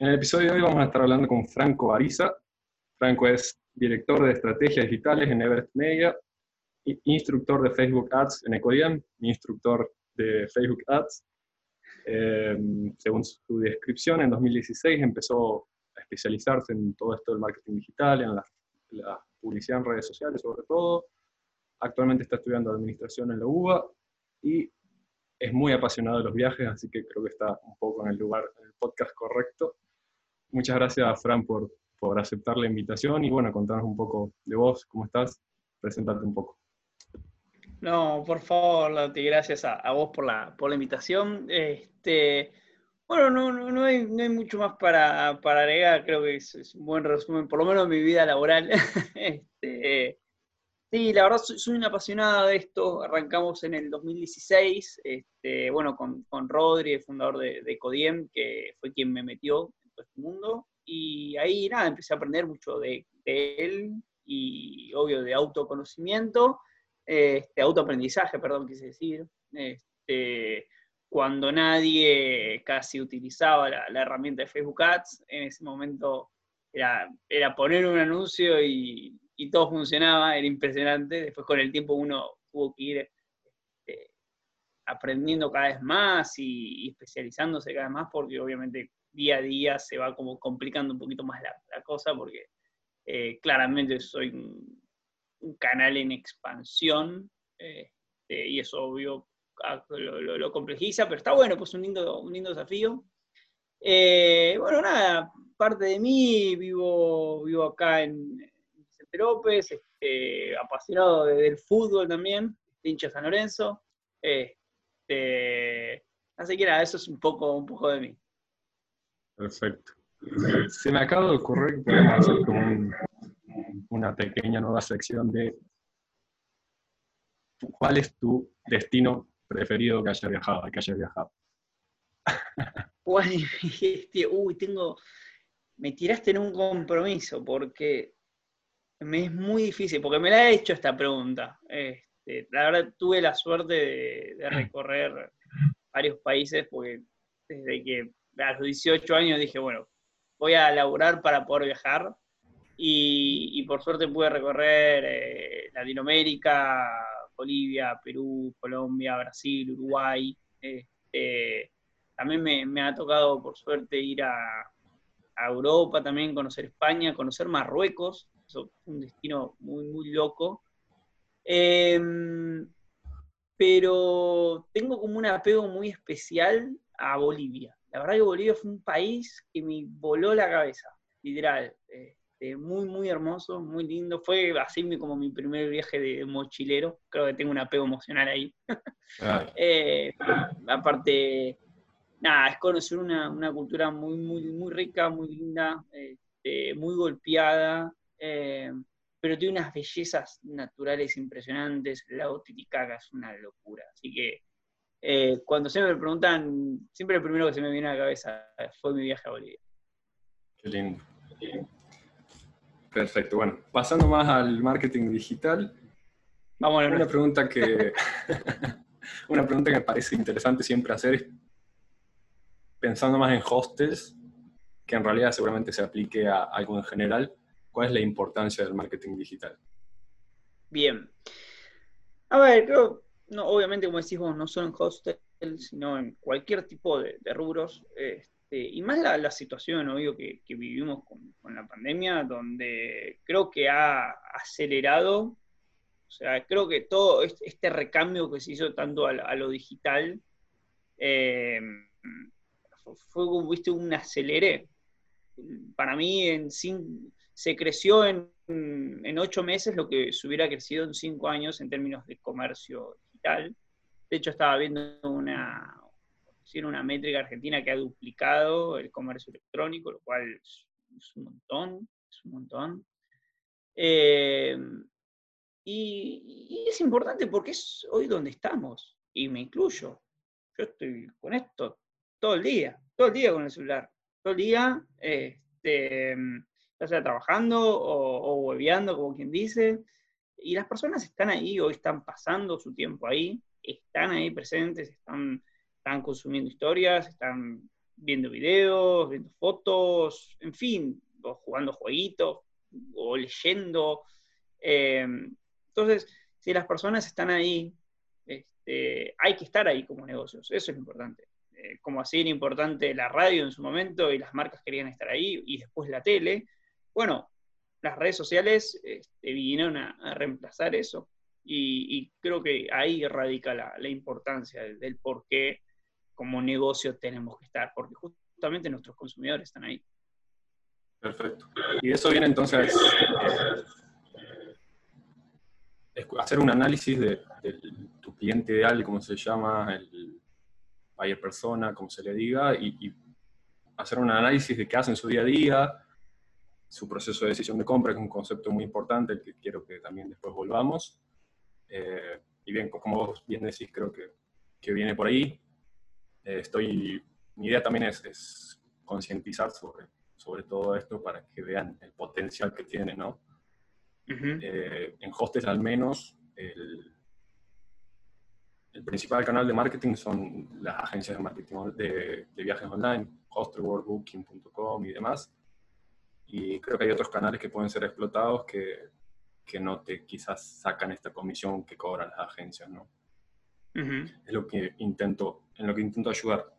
En el episodio de hoy vamos a estar hablando con Franco Ariza. Franco es director de estrategias digitales en Everest Media, instructor de Facebook Ads en Ecodiem, instructor de Facebook Ads. Eh, según su descripción, en 2016 empezó a especializarse en todo esto del marketing digital, en la, la publicidad en redes sociales sobre todo. Actualmente está estudiando administración en la UBA y es muy apasionado de los viajes, así que creo que está un poco en el lugar, en el podcast correcto. Muchas gracias, Fran, por, por aceptar la invitación y bueno, contarnos un poco de vos, cómo estás, presentarte un poco. No, por favor, Lauti, gracias a, vos por la, por la invitación. Este, bueno, no, no, no, hay, no hay mucho más para, para agregar, creo que es, un buen resumen, por lo menos mi vida laboral. este, sí, la verdad soy, soy una apasionada de esto, arrancamos en el 2016, este, bueno, con, con Rodri, el fundador de, de Codiem, que fue quien me metió este mundo. Y ahí nada, empecé a aprender mucho de, él y obvio de autoconocimiento, este, autoaprendizaje, perdón, quise decir. Este, cuando nadie casi utilizaba la, herramienta de Facebook Ads, en ese momento era, era poner un anuncio y, todo funcionaba, era impresionante. Después con el tiempo uno tuvo que ir este, aprendiendo cada vez más y, especializándose cada vez más, porque obviamente día a día se va como complicando un poquito más la, cosa porque eh, claramente soy un, canal en expansión eh, y eso obvio ah, lo, complejiza, pero está bueno, pues un lindo, un lindo desafío. Eh, bueno, nada, parte de mí, vivo, vivo acá en Vicente López, este, apasionado de, del fútbol también, hincha San Lorenzo. Este, así que nada, eso es un poco, un poco de mí. Perfecto. Se me acaba de ocurrir que podemos hacer como un, una pequeña nueva sección de cuál es tu destino preferido que hayas viajado, que hayas viajado. Uy, tengo. Me tiraste en un compromiso porque me es muy difícil, porque me la he hecho esta pregunta. Este, la verdad, tuve la suerte de, de recorrer varios países, porque desde que a los 18 años dije, bueno, voy a laburar para poder viajar. Y, por suerte pude recorrer eh, Latinoamérica, Bolivia, Perú, Colombia, Brasil, Uruguay. Este, también me, me, ha tocado, por suerte, ir a, a, Europa, también conocer España, conocer Marruecos. Eso fue un destino muy, muy loco. Eh, pero tengo como un apego muy especial a Bolivia. La verdad que Bolivia fue un país que me voló la cabeza, literal. Este, muy, muy hermoso, muy lindo. Fue así como mi primer viaje de mochilero. Creo que tengo un apego emocional ahí. eh, aparte, nada, es conocer una, una, cultura muy, muy, muy rica, muy linda, este, muy golpeada, eh, pero tiene unas bellezas naturales impresionantes. El lago Titicaca es una locura. Así que eh, cuando se me preguntan, siempre lo primero que se me viene a la cabeza fue mi viaje a Bolivia. Qué lindo. Perfecto. Bueno, pasando más al marketing digital. Vamos a una pregunta que una pregunta que me parece interesante siempre hacer es pensando más en hostels, que en realidad seguramente se aplique a algo en general. ¿Cuál es la importancia del marketing digital? Bien. A ver, creo no, obviamente, como decís vos, no solo en hostel, sino en cualquier tipo de, rubros. Este, y más la, la situación obvio, que, vivimos con, la pandemia, donde creo que ha acelerado, o sea, creo que todo este, recambio que se hizo tanto a, lo digital eh, fue, viste, un acelere. Para mí, en sin, se creció en, en ocho meses lo que se hubiera crecido en cinco años en términos de comercio digital. De hecho, estaba viendo una, una métrica argentina que ha duplicado el comercio electrónico, lo cual es, es un montón, es un montón. Eh, y, y, es importante porque es hoy donde estamos, y me incluyo. Yo estoy con esto todo el día, todo el día con el celular, todo el día, este, ya sea trabajando o, o como quien dice, y las personas están ahí o están pasando su tiempo ahí, están ahí presentes, están, están consumiendo historias, están viendo videos, viendo fotos, en fin, o jugando jueguitos, o leyendo. Eh, entonces, si las personas están ahí, este, hay que estar ahí como negocios, eso es lo importante. Eh, como así era importante la radio en su momento y las marcas querían estar ahí, y después la tele, bueno, las redes sociales este, vinieron a, reemplazar eso. Y, creo que ahí radica la, importancia del, por qué como negocio tenemos que estar, porque justamente nuestros consumidores están ahí. Perfecto. Y eso viene entonces hacer un análisis de, tu cliente ideal, cómo se llama, el buyer persona, como se le diga, y, hacer un análisis de qué hacen su día a día, su proceso de decisión de compra, que es un concepto muy importante, el que quiero que también después volvamos. Eh, y bien, como vos bien decís, creo que, que viene por ahí. Eh, estoy, mi idea también es, es concientizar sobre, sobre todo esto para que vean el potencial que tiene, ¿no? Eh, en Hostes al menos, el, el, principal canal de marketing son las agencias de marketing de, viajes online, Hostelworld, Booking.com y demás. Y creo que hay otros canales que pueden ser explotados que, que no te quizás sacan esta comisión que cobran las agencias, ¿no? Es lo que intento, en lo que intento ayudar.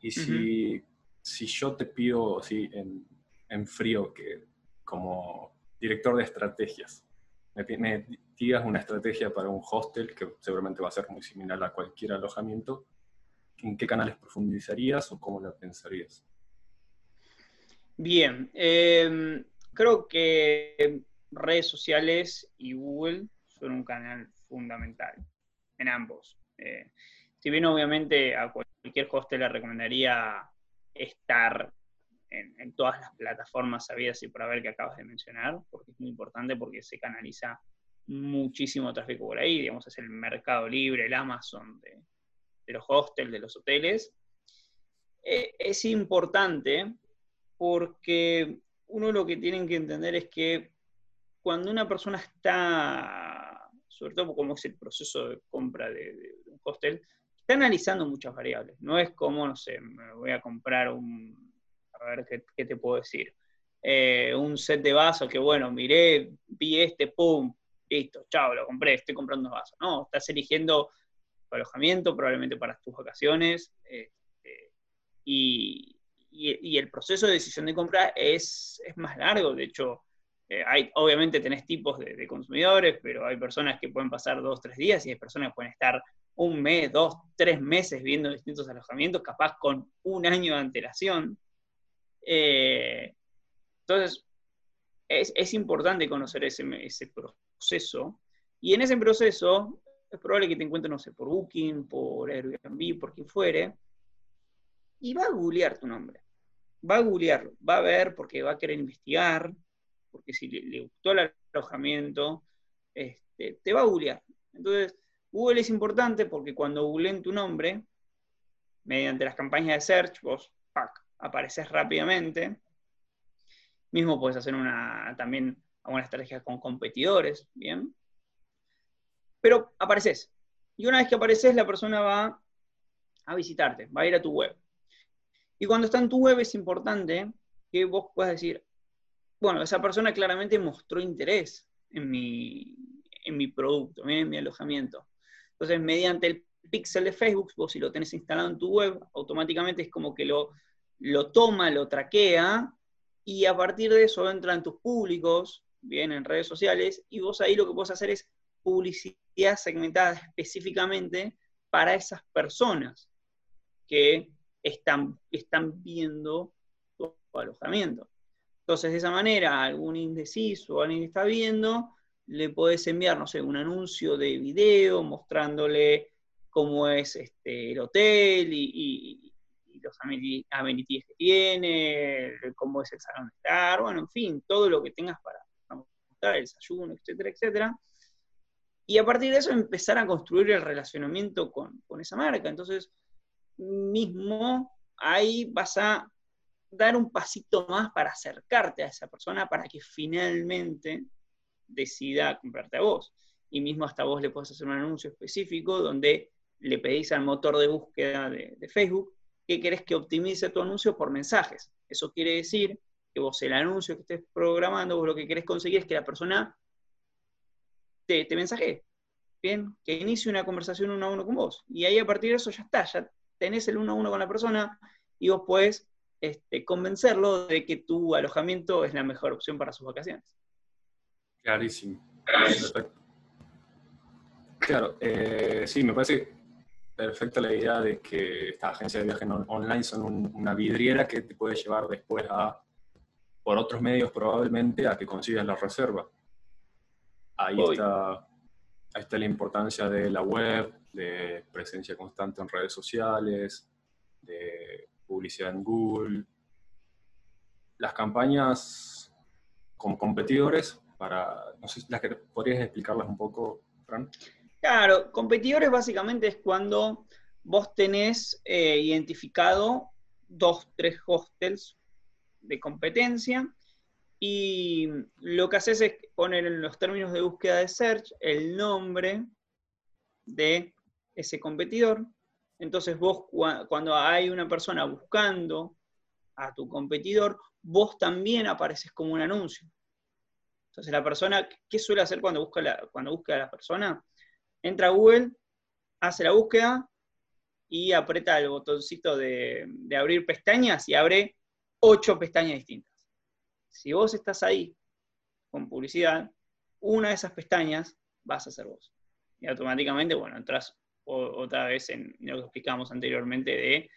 Y si, si yo te pido así en, en frío que como director de estrategias. Me, digas una estrategia para un hostel que seguramente va a ser muy similar a cualquier alojamiento. ¿En qué canales profundizarías o cómo la pensarías? Bien, em, creo que redes sociales y Google son un canal fundamental en ambos. Eh, si bien obviamente a cualquier hostel le recomendaría estar en, todas las plataformas sabidas y por haber que acabas de mencionar, porque es muy importante porque se canaliza muchísimo tráfico por ahí, digamos, es el mercado libre, el Amazon de, los hostels, de los hoteles. Eh, es importante porque uno lo que tienen que entender es que cuando una persona está, sobre todo como es el proceso de compra de, un hostel, está analizando muchas variables. No es como, no sé, me voy a comprar un a ver qué, te puedo decir. Eh, un set de vasos que, bueno, miré, vi este, pum, listo, chao, lo compré, estoy comprando vasos. No, estás eligiendo alojamiento, probablemente para tus vacaciones, este, y, el proceso de decisión de compra es, más largo. De hecho, eh, hay, obviamente tenés tipos de, consumidores, pero hay personas que pueden pasar dos, tres días y hay personas que pueden estar un mes, dos, tres meses viendo distintos alojamientos, capaz con un año de antelación. Eh, entonces, es, importante conocer ese, proceso. Y en ese proceso, es probable que te encuentres, no sé, por Booking, por Airbnb, por quien fuere, y va a googlear tu nombre. Va a googlearlo, va a ver porque va a querer investigar, porque si le, gustó el alojamiento, este, te va a googlear. Entonces, Google es importante porque cuando googleen tu nombre, mediante las campañas de search, vos, pack, apareces rápidamente. Mismo puedes hacer una, también alguna estrategia con competidores, ¿bien? Pero apareces. Y una vez que apareces, la persona va a visitarte, va a ir a tu web. Y cuando está en tu web es importante que vos puedas decir, bueno, esa persona claramente mostró interés en mi, en mi producto, en mi alojamiento. Entonces, mediante el pixel de Facebook, vos si lo tenés instalado en tu web, automáticamente es como que lo lo toma, lo traquea, y a partir de eso entran tus públicos, bien, en redes sociales, y vos ahí lo que puedes hacer es publicidad segmentada específicamente para esas personas que están, están viendo tu alojamiento. Entonces, de esa manera, algún indeciso, alguien que está viendo, le podés enviar, no sé, un anuncio de video mostrándole cómo es este, el hotel y, los amenities que tiene, cómo es el salón de estar, bueno, en fin, todo lo que tengas para, mostrar, el desayuno, etcétera, etcétera. Y a partir de eso empezar a construir el relacionamiento con, esa marca. Entonces, mismo ahí vas a dar un pasito más para acercarte a esa persona para que finalmente decida comprarte a vos. Y mismo hasta vos le puedes hacer un anuncio específico donde le pedís al motor de búsqueda de Facebook que querés que optimice tu anuncio por mensajes. Eso quiere decir que vos el anuncio que estés programando, vos lo que querés conseguir es que la persona te, mensaje, ¿bien? Que inicie una conversación uno a uno con vos. Y ahí a partir de eso ya está, tenés el uno a uno con la persona y vos podés este, convencerlo de que tu alojamiento es la mejor opción para sus vacaciones. Clarísimo. Perfecto. Claro, eh, sí, me parece perfecta la idea de que estas agencias de viaje online son una vidriera que te puede llevar después a, por otros medios probablemente, a que consigas la reserva. Ahí está, ahí está la importancia de la web, de presencia constante en redes sociales, de publicidad en Google. Las campañas como competidores, para, no sé, las que podrías explicarlas un poco, Fran. Claro, competidores básicamente es cuando vos tenés eh, identificado dos, tres hostels de competencia y lo que haces es poner en los términos de búsqueda de search el nombre de ese competidor. Entonces vos cuando hay una persona buscando a tu competidor, vos también apareces como un anuncio. Entonces la persona, ¿qué suele hacer cuando busca, cuando busca a la persona? entra a Google, hace la búsqueda y aprieta el botoncito de, abrir pestañas y abre ocho pestañas distintas. Si vos estás ahí con publicidad, una de esas pestañas vas a ser vos. Y automáticamente, bueno, entras otra vez en lo que explicamos anteriormente de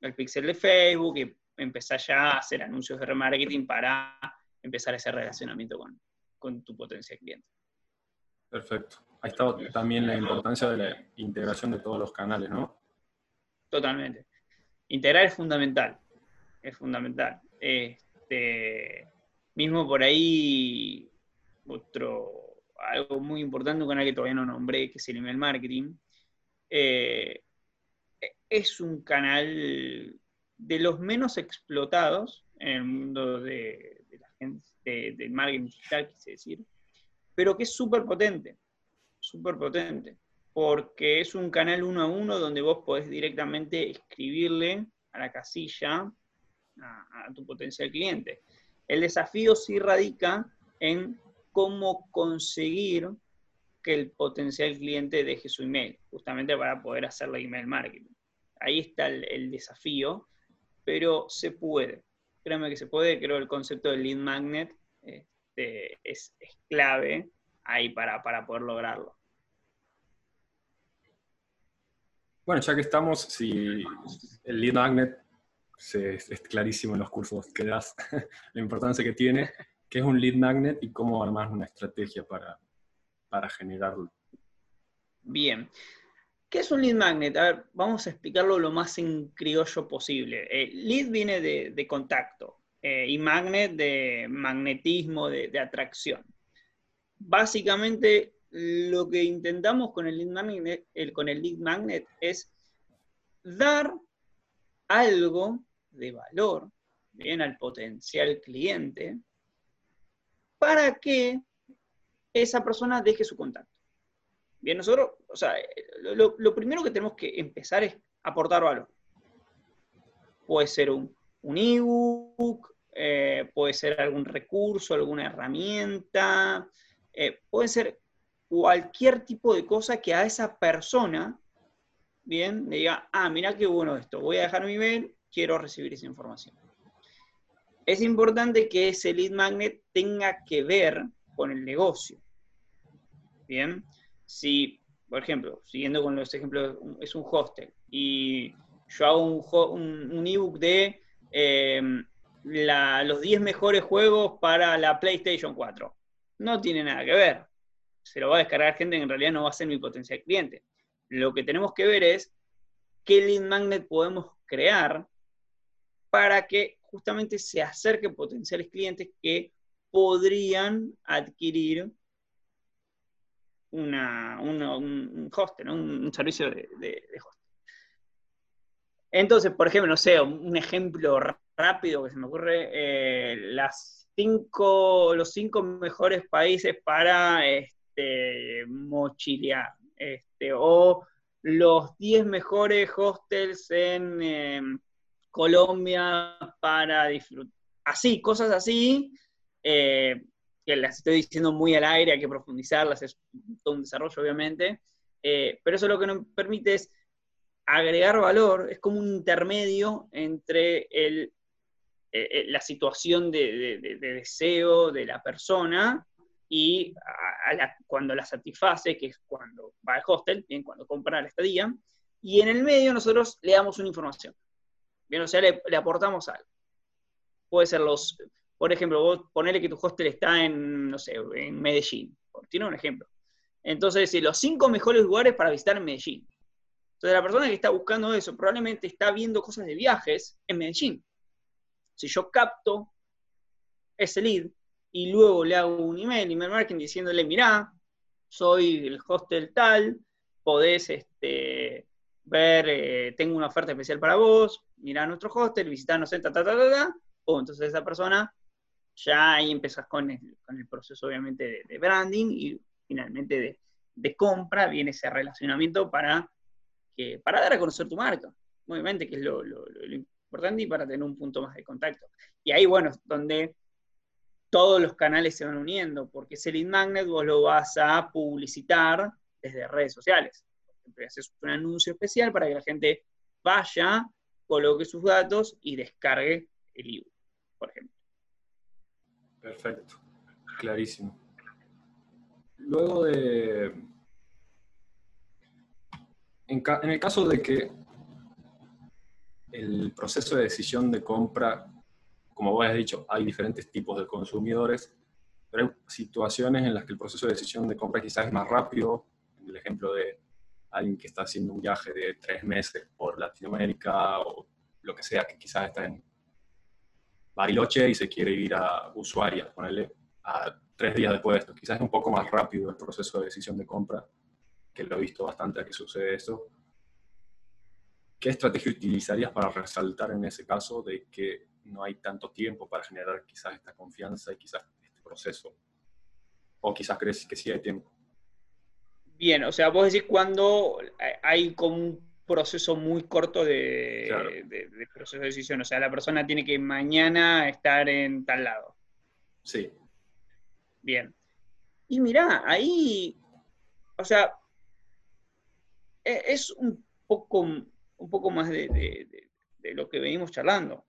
el pixel de Facebook y empezar ya a hacer anuncios de remarketing para empezar ese relacionamiento con, con tu potencial cliente. Perfecto. Ahí está también la importancia de la integración de todos los canales, ¿no? Totalmente. Integrar es fundamental. Es fundamental. Este, mismo por ahí, otro, algo muy importante, un canal que todavía no nombré, que es el email marketing. Eh, es un canal de los menos explotados en el mundo de, la gente, del marketing digital, quise decir, pero que es súper potente súper potente, porque es un canal uno a uno donde vos podés directamente escribirle a la casilla a, tu potencial cliente. El desafío sí radica en cómo conseguir que el potencial cliente deje su email, justamente para poder hacerle email marketing. Ahí está el, desafío, pero se puede. Créanme que se puede, creo el concepto del lead magnet este, es, clave ahí para, para poder lograrlo. Bueno, ya que estamos, si el lead magnet es, clarísimo en los cursos que das, la importancia que tiene, qué es un lead magnet y cómo armar una estrategia para, para generarlo. Bien. ¿Qué es un lead magnet? A ver, vamos a explicarlo lo más en criollo posible. Eh, lead viene de, contacto eh, y magnet de magnetismo, de, atracción. Básicamente, lo que intentamos con el lead magnet, con el lead magnet es dar algo de valor bien al potencial cliente para que esa persona deje su contacto. Bien, nosotros, o sea, lo, primero que tenemos que empezar es aportar valor. Puede ser un, un ebook, eh, puede ser algún recurso, alguna herramienta, eh, puede ser cualquier tipo de cosa que a esa persona, bien, le diga, ah, mira qué bueno esto, voy a dejar mi email, quiero recibir esa información. Es importante que ese lead magnet tenga que ver con el negocio. Bien, si, por ejemplo, siguiendo con los ejemplos, es un hostel y yo hago un, ebook de eh, los 10 mejores juegos para la PlayStation 4. No tiene nada que ver se lo va a descargar gente que en realidad no va a ser mi potencial cliente. Lo que tenemos que ver es qué lead magnet podemos crear para que justamente se acerquen potenciales clientes que podrían adquirir una, un hostel, un, servicio de, hostel. Entonces, por ejemplo, no sé, un ejemplo rápido que se me ocurre, eh, las cinco, los cinco mejores países para este, mochilear. Este, o los 10 mejores hostels en, em, Colombia para disfrutar. Así, cosas así, eh, que las estoy diciendo muy al aire, hay que profundizarlas, es todo un desarrollo obviamente, eh, pero eso lo que nos permite es agregar valor, es como un intermedio entre el, eh, la situación de, deseo de la persona y cuando la satisface, que es cuando va al hostel, bien, cuando compra la estadía, y en el medio nosotros le damos una información. Bien, o sea, le, le aportamos algo. Puede ser los, por ejemplo, vos ponele que tu hostel está en, no sé, en Medellín. Tiene un ejemplo. Entonces, los cinco mejores lugares para visitar en Medellín. Entonces, la persona que está buscando eso probablemente está viendo cosas de viajes en Medellín. Si yo capto ese lead y luego le hago un email, email marketing, diciéndole, mirá, soy el hostel tal, podés este, ver, eh, tengo una oferta especial para vos, mirá nuestro hostel, visitarnos en ta, ta, ta, ta, ta. entonces esa persona ya ahí empezás con el, proceso obviamente de, branding y finalmente de, compra, viene ese relacionamiento para, que, para dar a conocer tu marca, obviamente, que es lo, importante y para tener un punto más de contacto. Y ahí, bueno, es donde todos los canales se van uniendo, porque ese lead magnet vos lo vas a publicitar desde redes sociales. Haces un anuncio especial para que la gente vaya, coloque sus datos y descargue el ebook, por ejemplo. Perfecto, clarísimo. Luego de... En, el caso de que el proceso de decisión de compra, como vos has dicho, hay diferentes tipos de consumidores, pero hay situaciones en las que el proceso de decisión de compra quizás es más rápido. El ejemplo de alguien que está haciendo un viaje de tres meses por Latinoamérica o lo que sea, que quizás está en Bariloche y se quiere ir a Ushuaia, ponerle a tres días después de esto. Quizás es un poco más rápido el proceso de decisión de compra, que lo he visto bastante a que sucede eso. ¿Qué estrategia utilizarías para resaltar en ese caso de que no hay tanto tiempo para generar quizás esta confianza y quizás este proceso? ¿O quizás crees que sí hay tiempo? Bien, o sea, vos decís cuando hay como un proceso muy corto de, proceso de decisión. O sea, la persona tiene que mañana estar en tal lado. Sí. Bien. Y mirá, ahí, o sea, e, es un poco, un poco más de, lo que venimos charlando.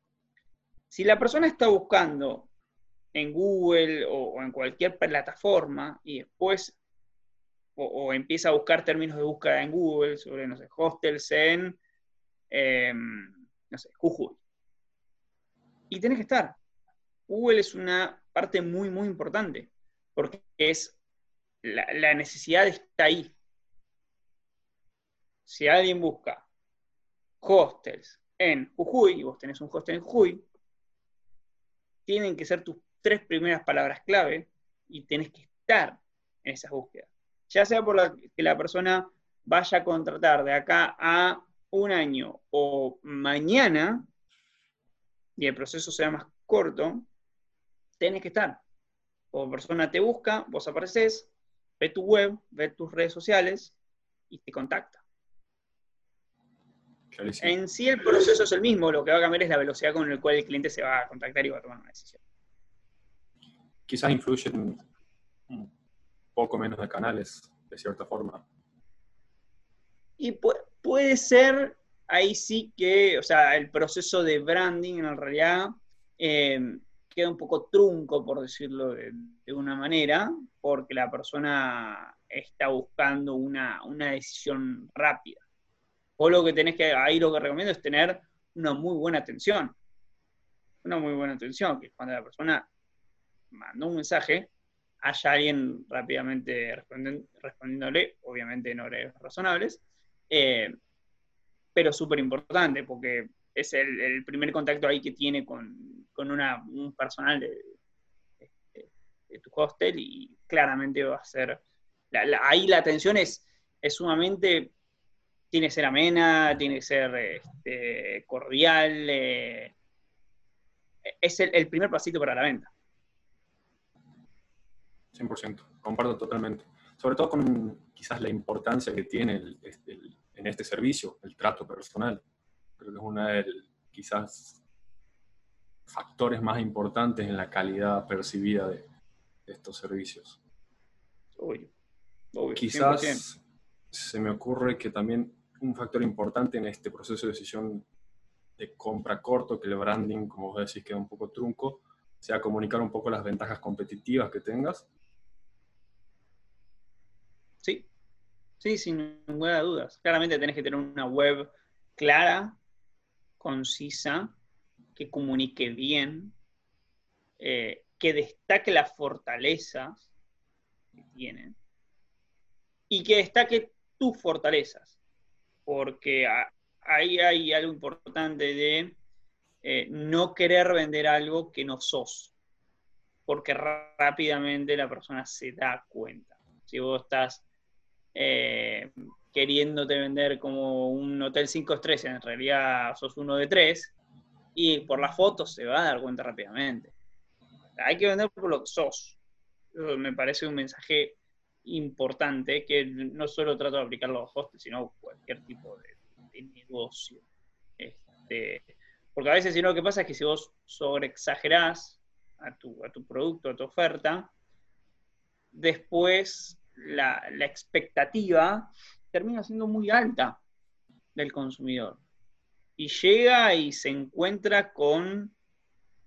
Si la persona está buscando en Google o en cualquier plataforma y después o, empieza a buscar términos de búsqueda en Google sobre, no sé, hostels en, em, no sé, Jujuy. Y tenés que estar. Google es una parte muy, muy importante, porque es la, necesidad está ahí. Si alguien busca hostels en Jujuy, y vos tenés un hostel en Jujuy, tienen que ser tus tres primeras palabras clave y tenés que estar en esas búsquedas ya sea por la, que la persona vaya a contratar de acá a un año o mañana, y el proceso sea más corto, tenés que estar. O persona te busca, vos apareces, ve tu web, ve tus redes sociales y te contacta. En sí el proceso es el mismo, lo que va a cambiar es la velocidad con la cual el cliente se va a contactar y va a tomar una decisión. Quizás influye poco menos de canales, de cierta forma. Y puede ser, ahí sí que, o sea, el proceso de branding en realidad em, queda un poco trunco, por decirlo de, una manera, porque la persona está buscando una, decisión rápida. O lo que tenés que, ahí lo que recomiendo es tener una muy buena atención. Una muy buena atención, que cuando la persona manda un mensaje, haya alguien rápidamente respondiéndole, obviamente en horarios razonables, eh, pero súper importante porque es el, primer contacto ahí que tiene con, un personal de, tu hostel y claramente va a ser, ahí la atención es, es sumamente, tiene que ser amena, tiene que ser este, cordial, eh, es el primer pasito para la venta. 100%, comparto totalmente. Sobre todo con quizás la importancia que tiene este, en este servicio, el trato personal. Creo que es una de quizás factores más importantes en la calidad percibida de, estos servicios. quizás se me ocurre que también un factor importante en este proceso de decisión de compra corto, que el branding, como vos decís, queda un poco trunco, sea comunicar un poco las ventajas competitivas que tengas. Sí, sí, sin ninguna de dudas. Claramente tenés que tener una web clara, concisa, que comunique bien, eh, que destaque las fortalezas que tienen y que destaque tus fortalezas. Porque ahí hay algo importante de eh, no querer vender algo que no sos, porque rápidamente la persona se da cuenta. Si vos estás eh, queriéndote vender como un hotel 5 estrellas, en realidad sos uno de tres, y por las fotos se va a dar cuenta rápidamente. Hay que vender por lo que sos. Me parece un mensaje importante que no solo trato de aplicarlo a los hostels, sino cualquier tipo de, negocio. Este, porque a veces si no, lo que pasa es que si vos sobreexagerás a tu, a tu producto, a tu oferta, después la, la expectativa termina siendo muy alta del consumidor. Y llega y se encuentra con,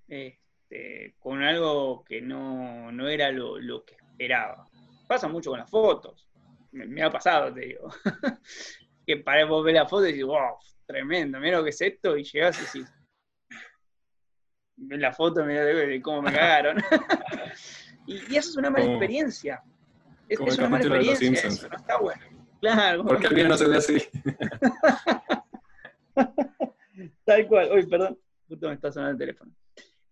este, con algo que no, era lo, lo, que esperaba. Pasa mucho con las fotos. Me, ha pasado, te digo. que para vos ver la foto y decís, wow, tremendo, mira lo que es esto, y llegás y decís, ves la foto mira de cómo me cagaron. y, eso es una mala experiencia. Es, una mala experiencia, eso no está bueno. Claro. Porque alguien no se ve así. Tal cual. Uy, perdón, justo me está sonando el teléfono.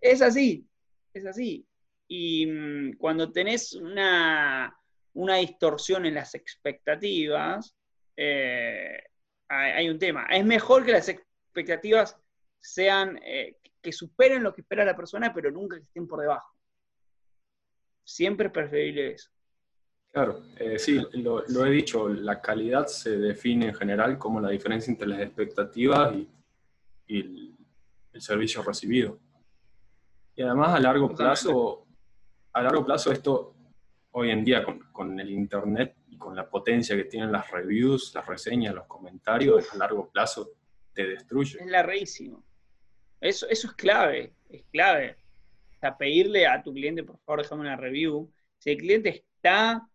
Es así, es así. Y mm, cuando tenés una, distorsión en las expectativas, eh, hay, un tema. Es mejor que las expectativas sean, eh, que superen lo que espera la persona, pero nunca que estén por debajo. Siempre es preferible eso. Claro, eh, sí, lo, he dicho, la calidad se define en general como la diferencia entre las expectativas y, el, servicio recibido. Y además a largo plazo, a largo plazo esto hoy en día con, con, el internet y con la potencia que tienen las reviews, las reseñas, los comentarios, a largo plazo te destruye. Es la rarísimo. Eso, eso es clave, es clave. O sea, pedirle a tu cliente, por favor, déjame una review. Si el cliente está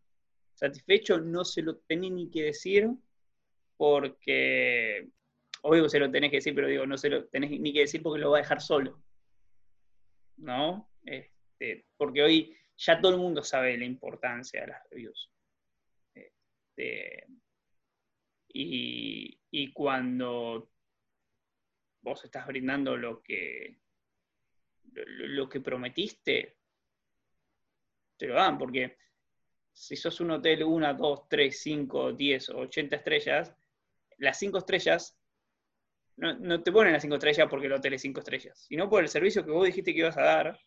satisfecho, no se lo tenés ni que decir, porque, obvio se lo tenés que decir, pero digo, no se lo tenés ni que decir porque lo va a dejar solo. ¿No? Este, porque hoy ya todo el mundo sabe la importancia de las reviews. Este, y cuando vos estás brindando lo que, lo, que prometiste, te lo dan, porque si sos un hotel 1, 2, 3, 5, 10 o 80 estrellas, las 5 estrellas no, te ponen las 5 estrellas porque el hotel es 5 estrellas, sino por el servicio que vos dijiste que ibas a dar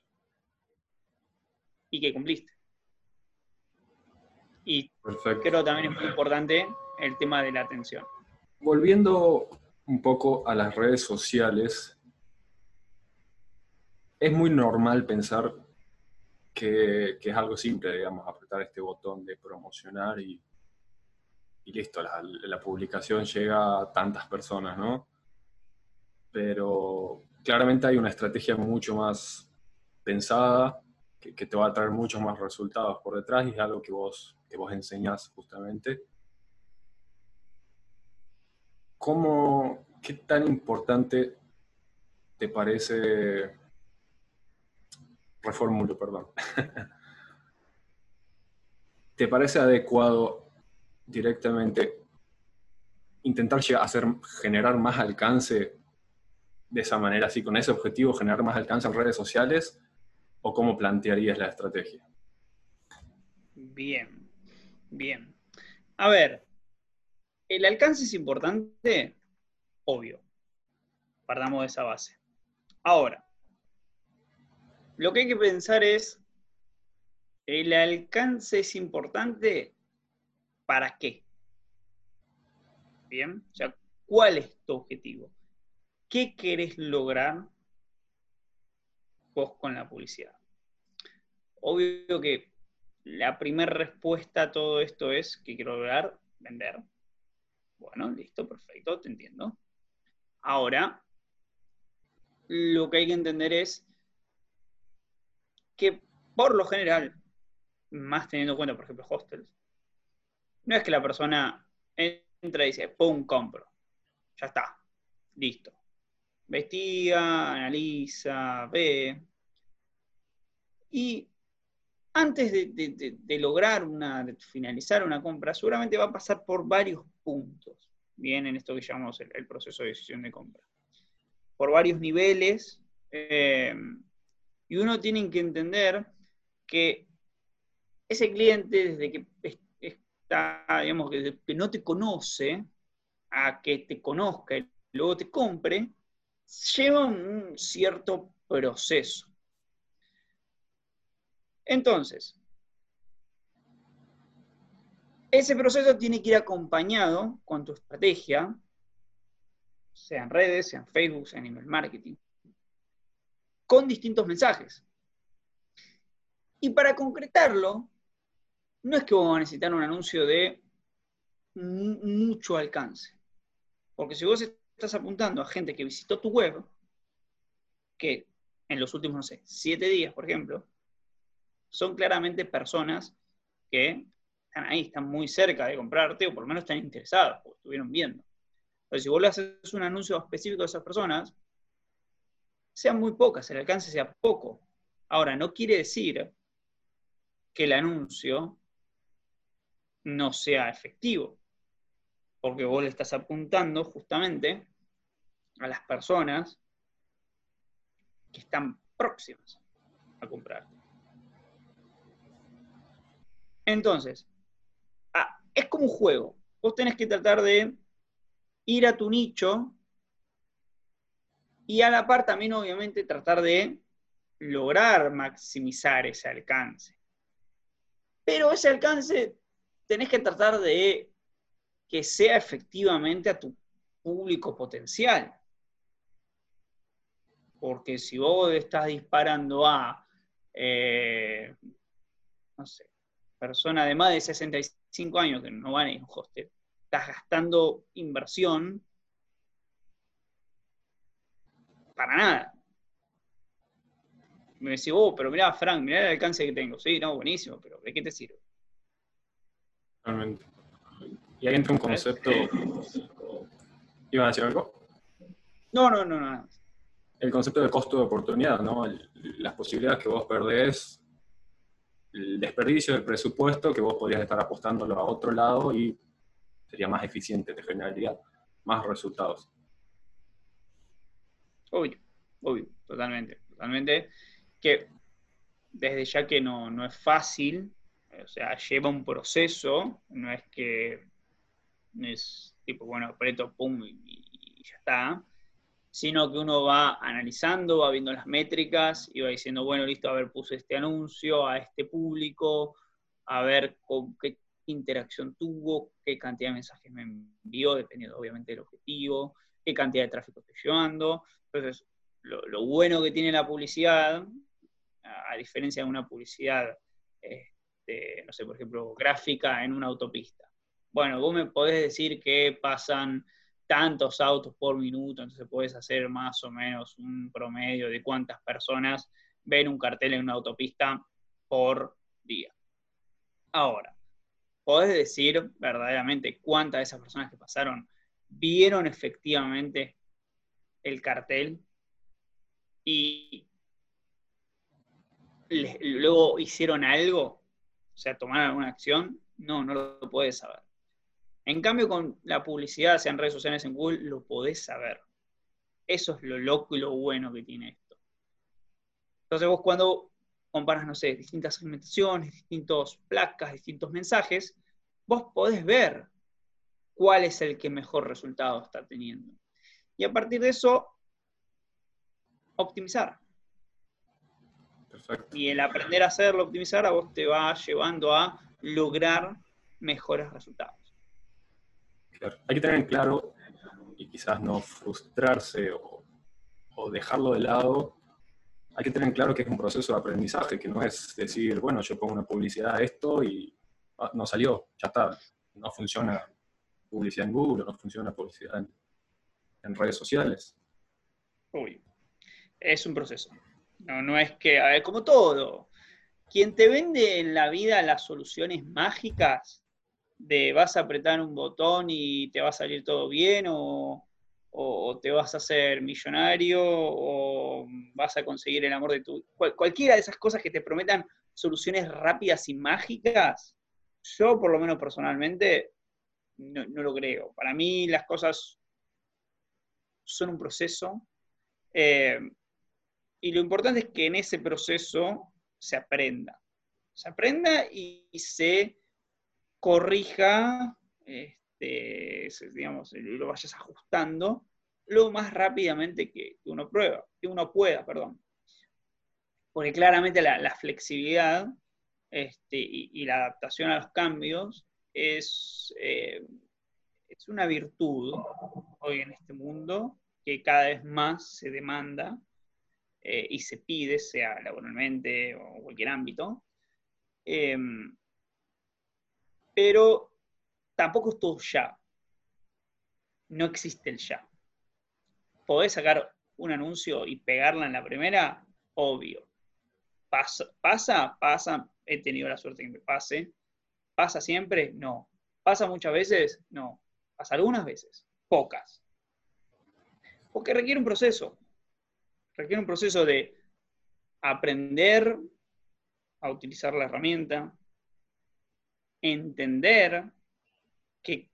y que cumpliste. Y creo también es muy importante el tema de la atención. Volviendo un poco a las redes sociales, es muy normal pensar que, es algo simple, digamos, apretar este botón de promocionar y, listo, la, publicación llega a tantas personas, ¿no? Pero claramente hay una estrategia mucho más pensada, que, te va a traer muchos más resultados por detrás y es algo que vos, que vos enseñás justamente. ¿Cómo, qué tan importante te parece reformulo, perdón. ¿Te parece adecuado directamente intentar hacer, generar más alcance de esa manera, así con ese objetivo, generar más alcance en redes sociales? ¿O cómo plantearías la estrategia? Bien, bien. A ver, el alcance es importante, obvio. Partamos de esa base. Ahora, lo que hay que pensar es, ¿el alcance es importante para qué? Bien, o sea, ¿cuál es tu objetivo? ¿qué querés lograr vos con la publicidad? Obvio que la primera respuesta a todo esto es que quiero lograr vender. Bueno, listo, perfecto, te entiendo. Ahora, lo que hay que entender es que por lo general, más teniendo en cuenta, por ejemplo, hostels, no es que la persona entra y dice, ¡pum! compro. Ya está, listo. Investiga, analiza, ve. Y antes de, lograr una, de finalizar una compra, seguramente va a pasar por varios puntos, bien, en esto que llamamos el, proceso de decisión de compra. Por varios niveles, eh, y uno tiene que entender que ese cliente, desde que está, digamos, que no te conoce, a que te conozca y luego te compre, lleva un cierto proceso. Entonces, ese proceso tiene que ir acompañado con tu estrategia, sea en redes, sea en Facebook, sea en email marketing, con distintos mensajes. Y para concretarlo, no es que vamos a necesitar un anuncio de mucho alcance. Porque si vos estás apuntando a gente que visitó tu web, que en los últimos, no sé, siete días, por ejemplo, son claramente personas que están ahí, están muy cerca de comprarte o por lo menos están interesadas o estuvieron viendo. Pero si vos le haces un anuncio específico a esas personas, sean muy pocas, el alcance sea poco. Ahora, no quiere decir que el anuncio no sea efectivo, porque vos le estás apuntando justamente a las personas que están próximas a comprarte. Entonces, ah, es como un juego. Vos tenés que tratar de ir a tu nicho y a la par también, obviamente, tratar de lograr maximizar ese alcance. Pero ese alcance tenés que tratar de que sea efectivamente a tu público potencial. Porque si vos estás disparando a, eh, no sé, persona de más de 65 años que no van a ir a un hostel, estás gastando inversión para nada. Me decís, oh, pero mirá, Frank, mirá el alcance que tengo. Sí, no, buenísimo, pero ¿de qué te sirve? Realmente. Y ahí entra un concepto. ¿Iba a decir algo? No, no, no, no. El concepto de costo de oportunidad, ¿no? Las posibilidades que vos perdés el desperdicio del presupuesto que vos podrías estar apostándolo a otro lado y sería más eficiente, te generaría más resultados. Obvio, obvio, totalmente, totalmente. Que desde ya que no, no es fácil, o sea, lleva un proceso, no es que es tipo, bueno, aprieto, pum, y ya está, sino que uno va analizando, va viendo las métricas y va diciendo, bueno, listo, a ver, puse este anuncio a este público, a ver con qué interacción tuvo, qué cantidad de mensajes me envió, dependiendo obviamente del objetivo, qué cantidad de tráfico estoy llevando. Entonces, lo, bueno que tiene la publicidad, a, diferencia de una publicidad, este, no sé, por ejemplo, gráfica en una autopista. Bueno, vos me podés decir que pasan tantos autos por minuto, entonces puedes hacer más o menos un promedio de cuántas personas ven un cartel en una autopista por día. Ahora, podés decir verdaderamente cuántas de esas personas que pasaron vieron efectivamente el cartel y luego hicieron algo, o sea, tomaron alguna acción, no, no lo puedes saber. En cambio, con la publicidad, sea en redes sociales, en Google, lo podés saber. Eso es lo loco y lo bueno que tiene esto. Entonces vos cuando comparas, no sé, distintas segmentaciones, distintas placas, distintos mensajes, vos podés ver cuál es el que mejor resultado está teniendo. Y a partir de eso, optimizar. Perfecto. Y el aprender a hacerlo, optimizar, a vos te va llevando a lograr mejores resultados. Hay que tener en claro y quizás no frustrarse o o dejarlo de lado, hay que tener claro que es un proceso de aprendizaje, que no es decir, bueno, yo pongo una publicidad a esto y ah, no salió, ya está, no funciona publicidad en Google, no funciona publicidad en, redes sociales. Uy, es un proceso. No, no es que, a ver, como todo, quien te vende en la vida las soluciones mágicas de vas a apretar un botón y te va a salir todo bien o, te vas a hacer millonario o vas a conseguir el amor de tu... cualquiera de esas cosas que te prometan soluciones rápidas y mágicas, yo por lo menos personalmente no, lo creo. Para mí las cosas son un proceso eh, y lo importante es que en ese proceso se aprenda. Se aprenda y, se corrija, este, digamos, lo vayas ajustando lo más rápidamente que, uno prueba, que uno pueda, perdón. Porque claramente la, flexibilidad este, y, la adaptación a los cambios es, eh, es una virtud hoy en este mundo que cada vez más se demanda eh, y se pide, sea laboralmente o cualquier ámbito. Em, pero tampoco es todo ya. No existe el ya. Podés sacar un anuncio y pegarla en la primera, obvio. Pasa, pasa, pasa, he tenido la suerte que me pase. ¿Pasa siempre? No. ¿Pasa muchas veces? No. Pasa algunas veces, pocas. Porque requiere un proceso requiere un proceso de aprender a utilizar la herramienta, entender que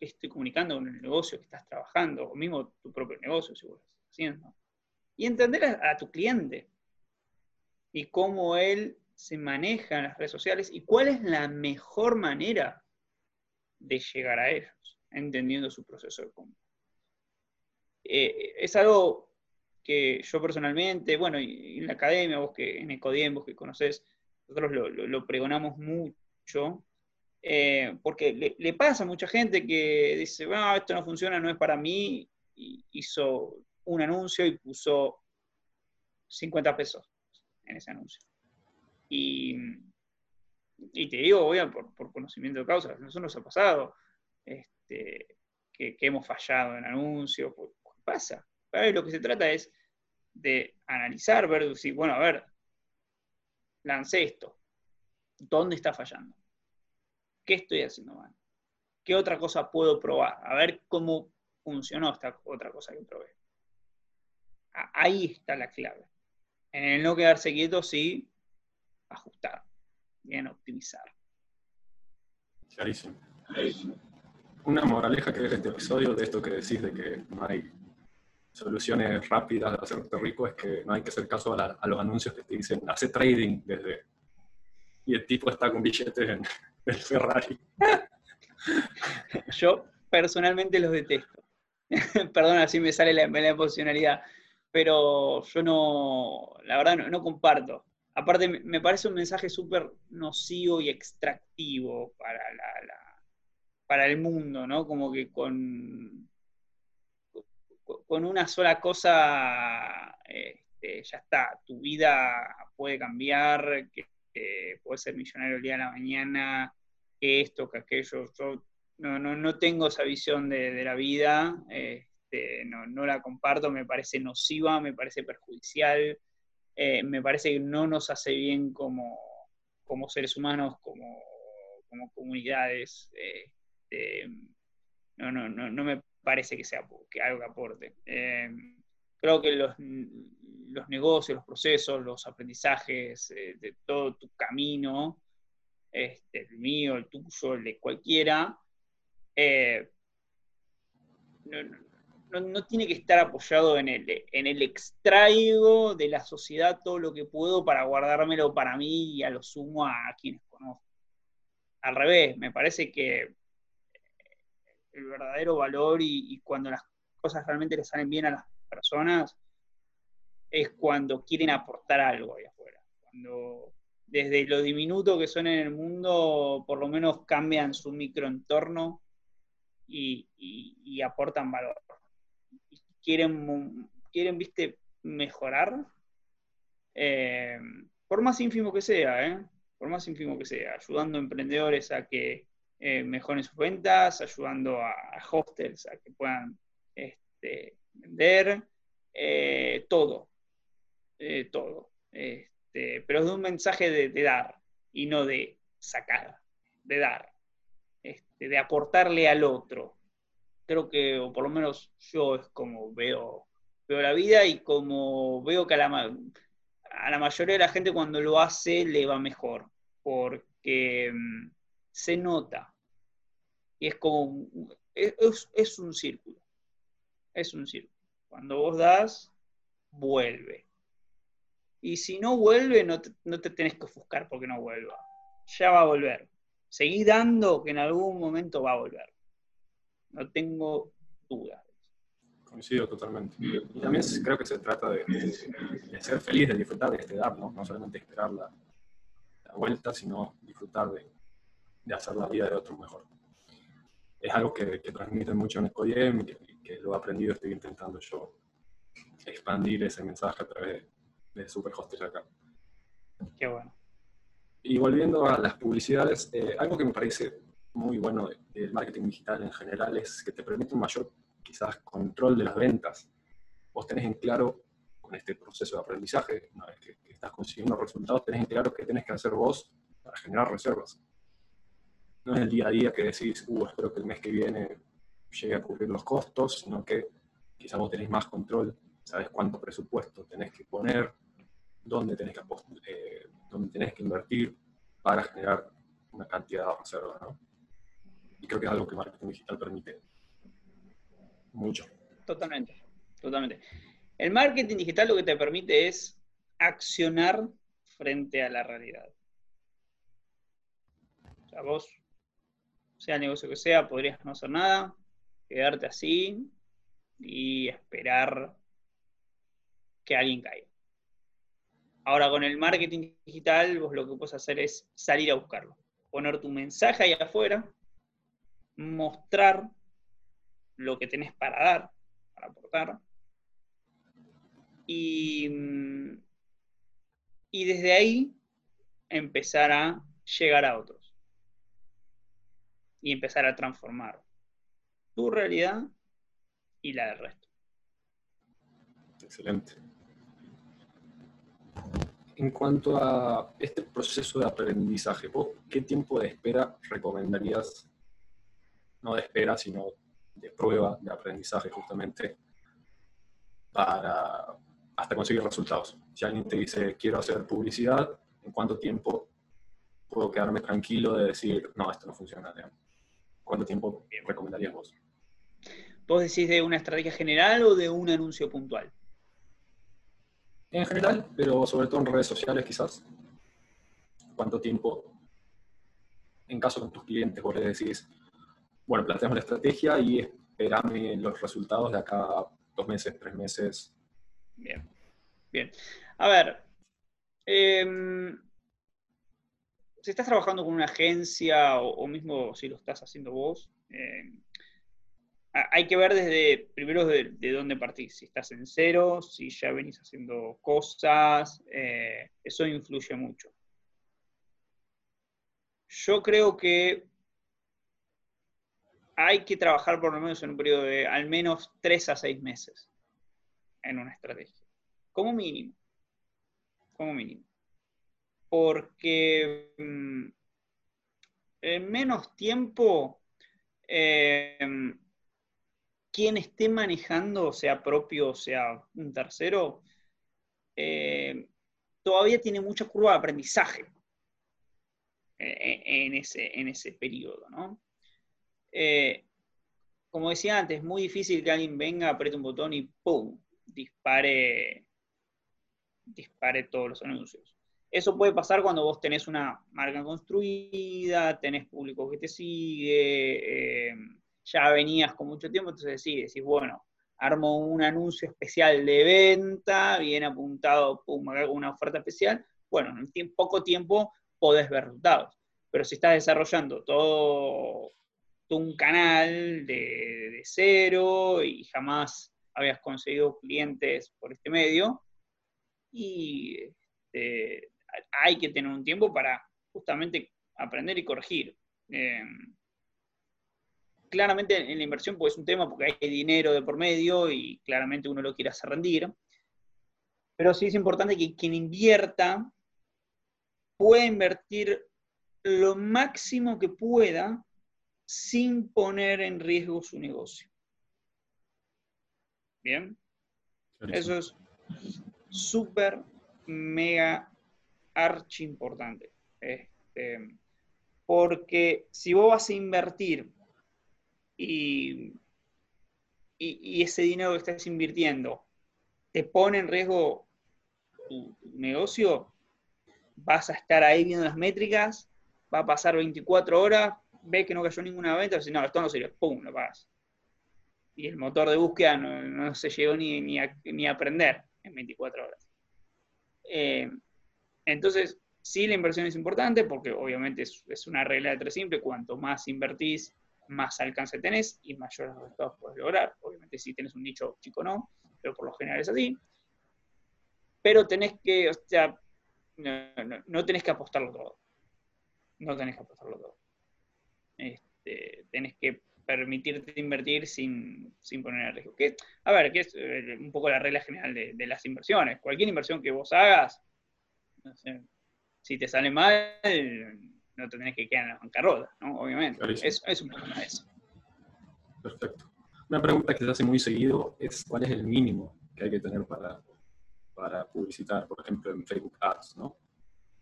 estoy comunicando con el negocio que estás trabajando, o mismo tu propio negocio, si vos lo estás haciendo, y entender a tu cliente y cómo él se maneja en las redes sociales y cuál es la mejor manera de llegar a ellos, entendiendo su proceso de compra. Eh, es algo que yo personalmente, bueno, en la academia, vos que en Ecodiem, vos que conocés, nosotros lo, pregonamos mucho, eh, porque le, pasa a mucha gente que dice, bueno, esto no funciona, no es para mí, hizo un anuncio y puso 50 pesos en ese anuncio. Y, te digo, voy por, por, conocimiento de causa, eso nos ha pasado, este, que, hemos fallado en anuncios, pues, pasa. lo que se trata es de analizar, ver, decir, bueno, a ver, lancé esto, ¿dónde está fallando? ¿Qué estoy haciendo mal? ¿Qué otra cosa puedo probar? A ver cómo funcionó esta otra cosa que probé. Ahí está la clave. En el no quedarse quieto, sí, ajustar, bien, optimizar. Clarísimo. Una moraleja que es este episodio de esto que decís de que no hay soluciones rápidas de hacerte rico es que no hay que hacer caso a, los anuncios que te dicen, hace trading desde... Y el tipo está con billetes en el Ferrari. Yo personalmente los detesto. Perdón, así me sale la, emocionalidad. Pero yo no, la verdad no, comparto. Aparte, me parece un mensaje súper nocivo y extractivo para, para el mundo, ¿no? Como que con, una sola cosa este, ya está, tu vida puede cambiar, que, puedes ser millonario el día de la mañana, que esto, que aquello. Yo no, tengo esa visión de, la vida, este, no, la comparto, me parece nociva, me parece perjudicial, eh, me parece que no nos hace bien como, seres humanos, como, comunidades. Este, no, no, no, no me parece que sea que algo que aporte. Eh, creo que los, negocios, los procesos, los aprendizajes eh, de todo tu camino, este, el mío, el tuyo, el de cualquiera, eh, no, tiene que estar apoyado en el, en el extraigo de la sociedad todo lo que puedo para guardármelo para mí y a lo sumo a quienes conozco. Al revés, me parece que el verdadero valor y, cuando las cosas realmente le salen bien a las personas, es cuando quieren aportar algo ahí afuera. Cuando desde lo diminuto que son en el mundo, por lo menos cambian su microentorno y, y, aportan valor. Quieren, quieren, viste, mejorar, eh, por más ínfimo que sea, ¿eh? por más ínfimo que sea, ayudando a emprendedores a que eh, mejoren sus ventas, ayudando a, hostels a que puedan este, vender, todo, todo. Este, pero es de un mensaje de, dar y no de sacar, de dar, este, de aportarle al otro. Creo que, o por lo menos yo es como veo, veo la vida y como veo que a la, a la mayoría de la gente cuando lo hace le va mejor, porque mm, se nota. Y es como, es, es un círculo, es un círculo. Cuando vos das, vuelve. Y si no vuelve, no no te tenés que ofuscar porque no vuelva. Ya va a volver. Seguí dando que en algún momento va a volver. No tengo dudas. Coincido totalmente. Y también creo que se trata de, ser feliz, de disfrutar de este dar, ¿no? solamente esperar la, vuelta, sino disfrutar de, de, hacer la vida de otro mejor. Es algo que, que transmiten mucho en Escodiem y que, que, lo he aprendido, estoy intentando yo expandir ese mensaje a través de, Super acá. Qué bueno. Y volviendo a las publicidades, eh, algo que me parece muy bueno del marketing digital en general es que te permite un mayor quizás control de las ventas. Vos tenés en claro, con este proceso de aprendizaje, una vez que, estás consiguiendo resultados, tenés en claro qué tenés que hacer vos para generar reservas. No es el día a día que decís, uh, espero que el mes que viene llegue a cubrir los costos, sino que quizás vos tenés más control, sabes cuánto presupuesto tenés que poner, dónde tenés que, eh, dónde tenés que invertir para generar una cantidad de reservas. ¿no? Y creo que es algo que marketing digital permite mucho. Totalmente, totalmente. El marketing digital lo que te permite es accionar frente a la realidad. O sea, vos, sea el negocio que sea, podrías no hacer nada, quedarte así y esperar que alguien caiga. Ahora, con el marketing digital, vos lo que puedes hacer es salir a buscarlo, poner tu mensaje ahí afuera, mostrar lo que tenés para dar, para aportar. Y, y desde ahí empezar a llegar a otros. Y empezar a transformar tu realidad y la del resto. Excelente. En cuanto a este proceso de aprendizaje, ¿qué tiempo de espera recomendarías? No de espera, sino de prueba, de aprendizaje justamente, para hasta conseguir resultados. Si alguien te dice, quiero hacer publicidad, ¿en cuánto tiempo puedo quedarme tranquilo de decir, no, esto no funciona? ¿Cuánto tiempo recomendarías vos? ¿Vos decís de una estrategia general o de un anuncio puntual? En general, pero sobre todo en redes sociales quizás. ¿Cuánto tiempo, en caso con tus clientes, vos les decís, bueno, planteamos la estrategia y esperame los resultados de acá dos meses, tres meses. Bien, bien. A ver, em, si estás trabajando con una agencia o, mismo si lo estás haciendo vos, em, hay que ver desde, primero de, dónde partís, si estás en cero, si ya venís haciendo cosas, eh, eso influye mucho. Yo creo que hay que trabajar por lo menos en un periodo de al menos tres a seis meses en una estrategia. Como mínimo. Como mínimo. Porque mm, en menos tiempo, em, quien esté manejando, sea propio o sea un tercero, em, todavía tiene mucha curva de aprendizaje eh, en, ese, en ese periodo, ¿no? Eh, como decía antes, es muy difícil que alguien venga, apriete un botón y ¡pum! dispare, dispare todos los anuncios. Eso puede pasar cuando vos tenés una marca construida, tenés público que te sigue, eh, ya venías con mucho tiempo, entonces sí, decís, bueno, armo un anuncio especial de venta, bien apuntado, pum, una oferta especial. Bueno, en poco tiempo podés ver resultados. Pero si estás desarrollando todo un canal de, cero y jamás habías conseguido clientes por este medio y este, hay que tener un tiempo para justamente aprender y corregir. Em, claramente en la inversión pues, es un tema porque hay dinero de por medio y claramente uno lo quiere hacer rendir, pero sí es importante que quien invierta pueda invertir lo máximo que pueda sin poner en riesgo su negocio. Bien. Eso es súper, mega, archi importante. Este, porque si vos vas a invertir y, y, ese dinero que estás invirtiendo te pone en riesgo tu, negocio, vas a estar ahí viendo las métricas, va a pasar 24 horas, ves que no cayó ninguna venta, dices, no, esto no sirve, ¡pum! lo pagas. Y el motor de búsqueda no, se llegó ni, ni, a, ni, a, aprender en 24 horas. Eh, entonces, sí, la inversión es importante porque obviamente es, es, una regla de tres simple, cuanto más invertís, más alcance tenés y mayores resultados puedes lograr. Obviamente si tenés un nicho chico no, pero por lo general es así. Pero tenés que, o sea, no, tenés que apostarlo todo. No tenés que apostarlo todo. Este, tenés que permitirte invertir sin, poner en riesgo. Que, a ver, que es eh, un poco la regla general de, las inversiones. Cualquier inversión que vos hagas, si te sale mal, no tenés que quedar en la bancarrota, ¿no? Obviamente. Es, es, un de eso. Perfecto. Una pregunta que se hace muy seguido es cuál es el mínimo que hay que tener para, para publicitar, por ejemplo, en Facebook Ads, ¿no?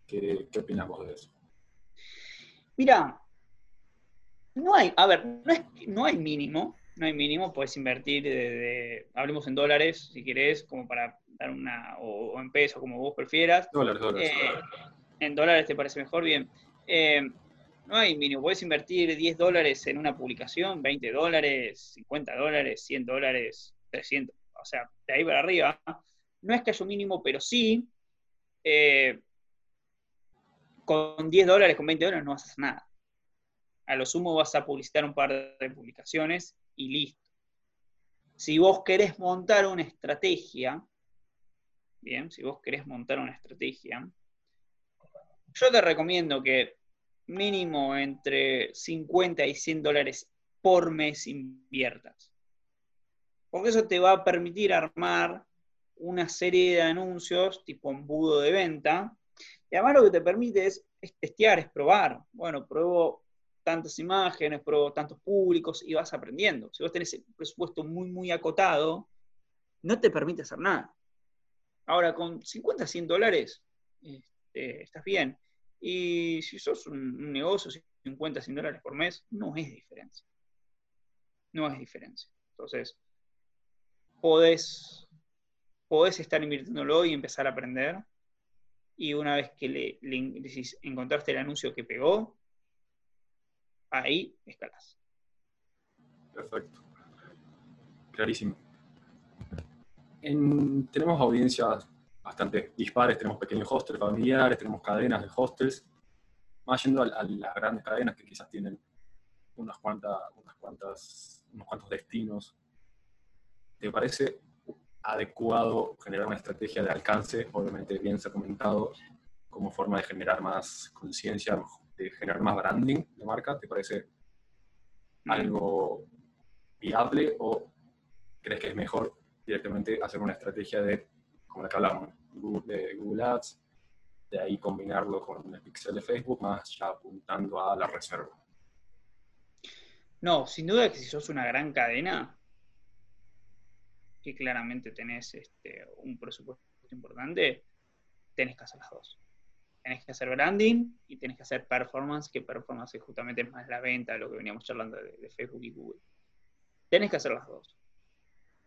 ¿Qué, qué opinamos de eso? Mira, no hay, a ver, no, es, no hay mínimo, no hay mínimo, puedes invertir de, hablemos en dólares, si querés, como para dar una, o, en pesos, como vos prefieras. Dólares, dólares. Eh, en dólares te parece mejor, bien. Eh, no hay mínimo, puedes invertir 10 dólares en una publicación, 20 dólares, 50 dólares, 100 dólares, 300, o sea, de ahí para arriba. No es que haya un mínimo, pero sí, eh, con 10 dólares, con 20 dólares no hacer nada. A lo sumo vas a publicitar un par de publicaciones y listo. Si vos querés montar una estrategia, bien, si vos querés montar una estrategia, yo te recomiendo que mínimo entre 50 y 100 dólares por mes inviertas. Porque eso te va a permitir armar una serie de anuncios tipo embudo de venta. Y además lo que te permite es, testear, es probar. Bueno, pruebo tantas imágenes, tantos públicos y vas aprendiendo. Si vos tenés el presupuesto muy, muy acotado, no te permite hacer nada. Ahora, con 50, 100 dólares, este, estás bien. Y si sos un, negocio, 50, 100 dólares por mes, no es diferencia. No es diferencia. Entonces, podés, podés estar invirtiéndolo y empezar a aprender. Y una vez que le, encontraste el anuncio que pegó, ahí escalas. Perfecto. Clarísimo. tenemos audiencias bastante dispares, tenemos pequeños hostels familiares, tenemos cadenas de hostels, más yendo a, las grandes cadenas que quizás tienen unas cuantas, unas cuantas, unos cuantos destinos. ¿Te parece adecuado generar una estrategia de alcance, obviamente bien se ha comentado, como forma de generar más conciencia, de generar más branding de marca? ¿Te parece algo viable o crees que es mejor directamente hacer una estrategia de como la que hablamos, de Google Ads, de ahí combinarlo con el pixel de Facebook, más ya apuntando a la reserva. No, sin duda que si sos una gran cadena, que claramente tenés este, un presupuesto importante, tenés que hacer las dos. Tenés que hacer branding y tenés que hacer performance, que performance es justamente más la venta, lo que veníamos charlando de, de Facebook y Google. Tenés que hacer las dos.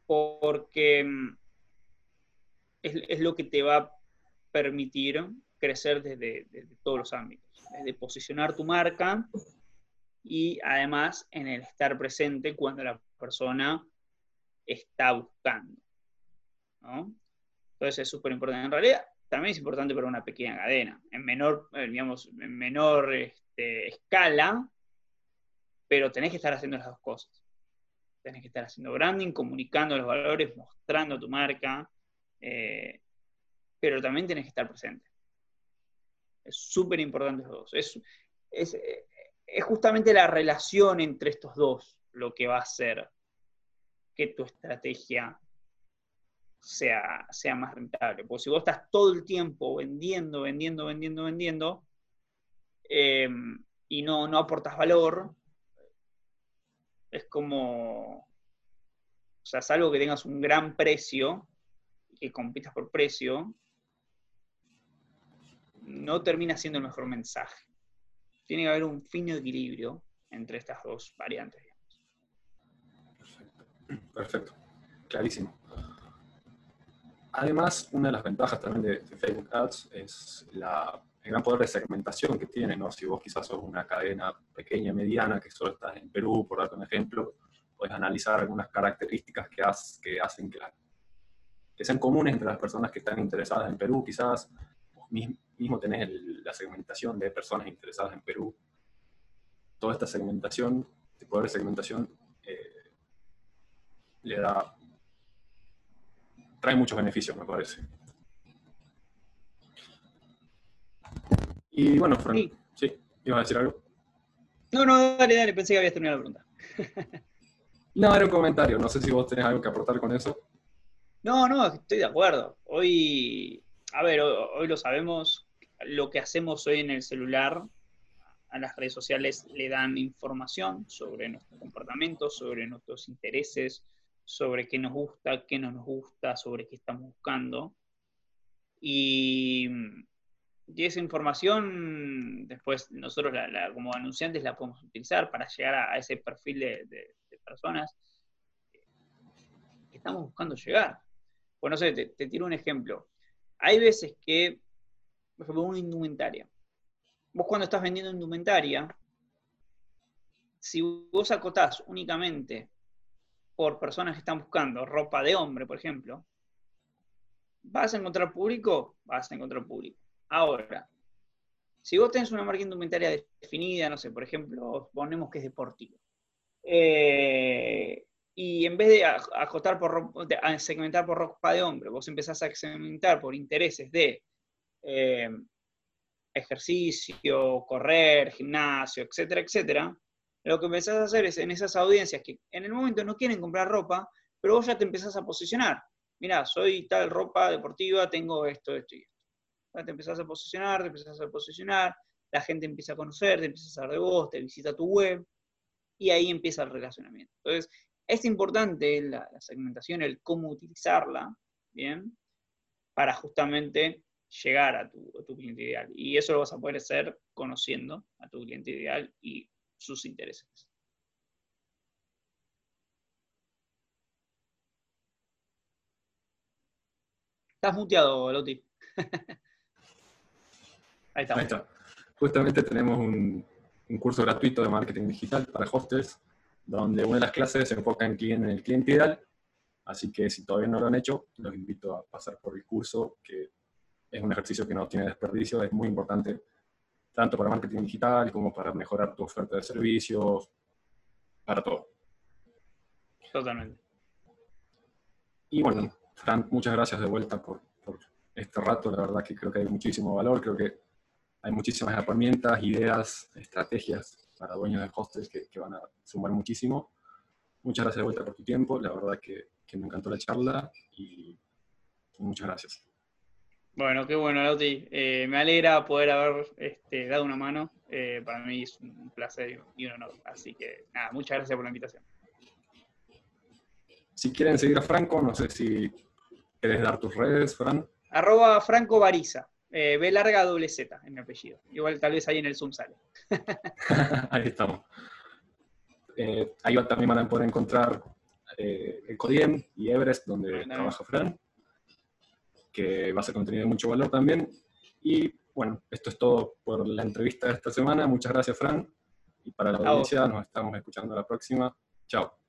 Porque mm, es, lo que te va a permitir crecer desde, todos los ámbitos, desde posicionar tu marca y además en el estar presente cuando la persona está buscando. Entonces es súper importante. En realidad, también es importante para una pequeña cadena, en menor, eh, digamos, en menor este, escala, pero tenés que estar haciendo las dos cosas. tenés que estar haciendo branding, comunicando los valores, mostrando tu marca, eh, pero también tenés que estar presente. Es súper importante los dos. Es, es, es justamente la relación entre estos dos lo que va a hacer que tu estrategia sea, sea más rentable. Porque si vos estás todo el tiempo vendiendo, vendiendo, vendiendo, vendiendo, em, y no, no aportas valor, es como, o sea, salvo que tengas un gran precio, que compitas por precio, no termina siendo el mejor mensaje. Tiene que haber un fino equilibrio entre estas dos variantes. Perfecto, perfecto, clarísimo. Además, una de las ventajas también de, Facebook Ads es la, el gran poder de segmentación que tiene, ¿no? Si vos quizás sos una cadena pequeña, mediana, que solo estás en Perú, por darte un ejemplo, puedes analizar algunas características que, que hacen que, que, sean comunes entre las personas que están interesadas en Perú, quizás vos mismo, tenés la segmentación de personas interesadas en Perú. Toda esta segmentación, este poder de segmentación, eh, le da trae muchos beneficios, me parece. Y bueno, Fran, sí, ¿sí? ¿ibas a decir algo? No, no, dale, dale, pensé que habías terminado la pregunta. no, era un comentario, no sé si vos tenés algo que aportar con eso. No, no, estoy de acuerdo. Hoy, a ver, hoy, lo sabemos, lo que hacemos hoy en el celular, a las redes sociales le dan información sobre nuestro comportamiento, sobre nuestros intereses, sobre qué nos gusta, qué no nos gusta, sobre qué estamos buscando. Y, esa información, después nosotros como anunciantes la podemos utilizar para llegar a, ese perfil de, personas que estamos buscando llegar. Pues no sé, te, te, tiro un ejemplo. Hay veces que, por ejemplo, una indumentaria. Vos cuando estás vendiendo indumentaria, si vos acotás únicamente por personas que están buscando ropa de hombre, por ejemplo, ¿vas a encontrar público? Vas a encontrar público. Ahora, si vos tenés una marca indumentaria definida, no sé, por ejemplo, ponemos que es deportivo, eh, y en vez de acotar por segmentar por ropa de hombre, vos empezás a segmentar por intereses de eh, ejercicio, correr, gimnasio, etcétera, etcétera, lo que empezás a hacer es en esas audiencias que en el momento no quieren comprar ropa, pero vos ya te empezás a posicionar. Mirá, soy tal ropa deportiva, tengo esto, esto y esto. Te empezás a posicionar, te empezás a posicionar, la gente empieza a conocer, te empieza a saber de vos, te visita tu web, y ahí empieza el relacionamiento. Entonces, es importante la, segmentación, el cómo utilizarla, ¿bien? Para justamente llegar a tu, a tu cliente ideal. Y eso lo vas a poder hacer conociendo a tu cliente ideal y sus intereses. Estás muteado, Loti. Ahí está. Ahí está. Justamente tenemos un, curso gratuito de marketing digital para hostels, donde una de las clases se enfoca en, en el cliente ideal. Así que si todavía no lo han hecho, los invito a pasar por el curso, que es un ejercicio que no tiene desperdicio, es muy importante tanto para marketing digital como para mejorar tu oferta de servicios, para todo. Totalmente. Y bueno, Fran, muchas gracias de vuelta por, este rato. La verdad que creo que hay muchísimo valor, creo que hay muchísimas herramientas, ideas, estrategias para dueños de hostels que, van a sumar muchísimo. Muchas gracias de vuelta por tu tiempo. La verdad que, que me encantó la charla y muchas gracias. Bueno, qué bueno, Lauti. Eh, me alegra poder haber este, dado una mano. Eh, para mí es un placer y un honor. Así que, nada, muchas gracias por la invitación. Si quieren seguir a Franco, no sé si quieres dar tus redes, Fran. Arroba Franco Bariza. Eh, B larga doble Z en mi apellido. Igual tal vez ahí en el Zoom sale. ahí estamos. ahí también van a poder encontrar el Codiem y Everest, donde trabaja Fran que va a ser contenido de mucho valor también. Y bueno, esto es todo por la entrevista de esta semana. Muchas gracias, Fran. Y para la audiencia, nos estamos escuchando la próxima. Chao.